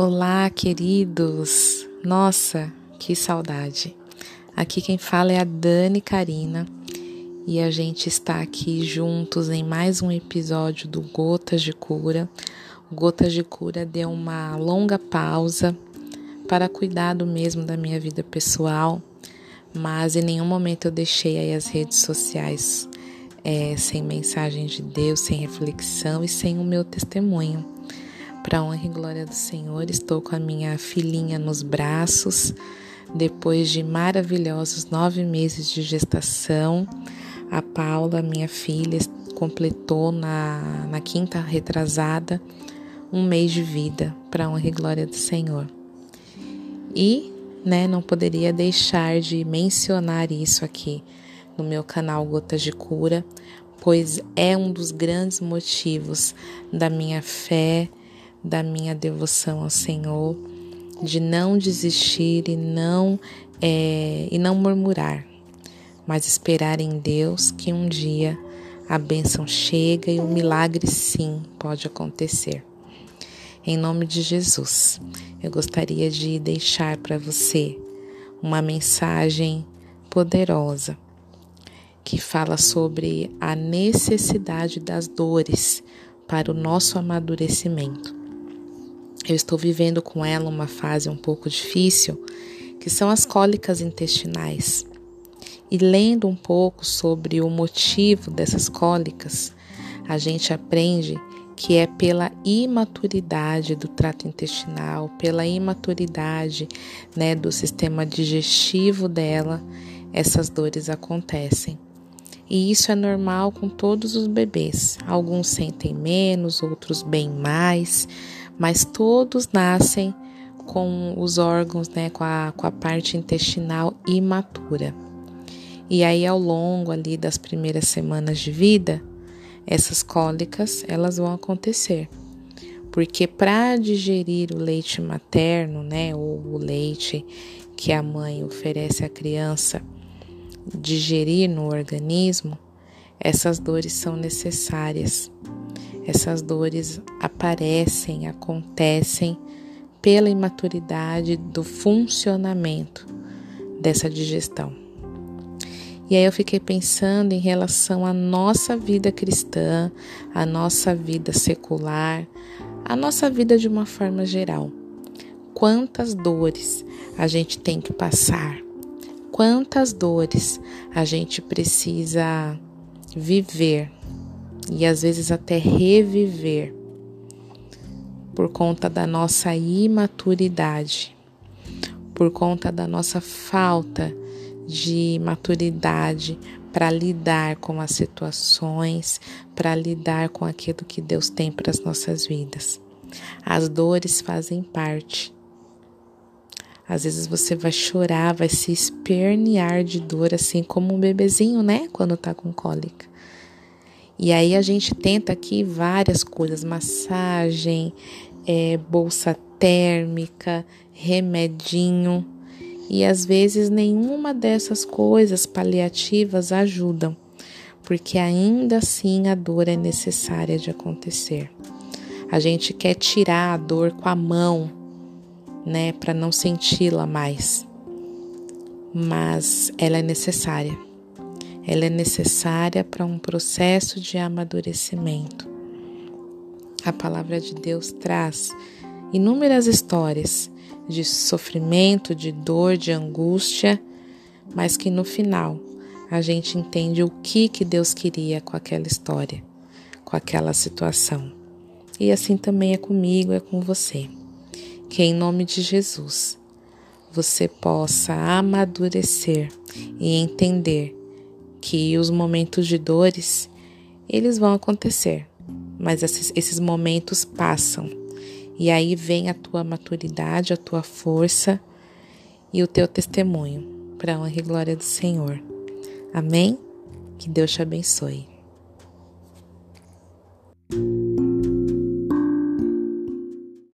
Olá, queridos! Nossa, que saudade! Aqui quem fala é a Dani Karina e a gente está aqui juntos em mais um episódio do Gotas de Cura. O Gotas de Cura deu uma longa pausa para cuidar do mesmo da minha vida pessoal, mas em nenhum momento eu deixei aí as redes sociais é, sem mensagem de Deus, sem reflexão e sem o meu testemunho. Para honra e glória do Senhor, estou com a minha filhinha nos braços, depois de maravilhosos nove meses de gestação. A Paula, minha filha, completou na, na quinta retrasada um mês de vida, para honra e glória do Senhor. E né, não poderia deixar de mencionar isso aqui no meu canal Gotas de Cura, pois é um dos grandes motivos da minha fé, da minha devoção ao Senhor, de não desistir e não é, e não murmurar, mas esperar em Deus que um dia a bênção chega e o milagre sim pode acontecer. Em nome de Jesus, eu gostaria de deixar para você uma mensagem poderosa que fala sobre a necessidade das dores para o nosso amadurecimento. Eu estou vivendo com ela uma fase um pouco difícil, que são as cólicas intestinais. E lendo um pouco sobre o motivo dessas cólicas, a gente aprende que é pela imaturidade do trato intestinal, pela imaturidade né, do sistema digestivo dela, essas dores acontecem. E isso é normal com todos os bebês. Alguns sentem menos, outros bem mais, mas todos nascem com os órgãos, né, com a, com a parte intestinal imatura. E aí ao longo ali das primeiras semanas de vida, essas cólicas elas vão acontecer. Porque para digerir o leite materno, né, ou o leite que a mãe oferece à criança, digerir no organismo, essas dores são necessárias. Essas dores aparecem, acontecem pela imaturidade do funcionamento dessa digestão. E aí eu fiquei pensando em relação à nossa vida cristã, à nossa vida secular, à nossa vida de uma forma geral. Quantas dores a gente tem que passar? Quantas dores a gente precisa viver e às vezes até reviver por conta da nossa imaturidade, por conta da nossa falta de maturidade para lidar com as situações, para lidar com aquilo que Deus tem para as nossas vidas. As dores fazem parte. Às vezes você vai chorar, vai se espernear de dor, assim como um bebezinho, né? Quando tá com cólica. E aí a gente tenta aqui várias coisas: massagem, é, bolsa térmica, remedinho. E às vezes nenhuma dessas coisas paliativas ajudam, porque ainda assim a dor é necessária de acontecer. A gente quer tirar a dor com a mão, né, para não senti-la mais. Mas ela é necessária. Ela é necessária para um processo de amadurecimento. A palavra de Deus traz inúmeras histórias de sofrimento, de dor, de angústia, mas que no final a gente entende o que que Deus queria com aquela história, com aquela situação. E assim também é comigo, é com você. Que em nome de Jesus você possa amadurecer e entender que os momentos de dores, eles vão acontecer, mas esses, momentos passam. E aí vem a tua maturidade, a tua força e o teu testemunho para a honra e glória do Senhor. Amém? Que Deus te abençoe.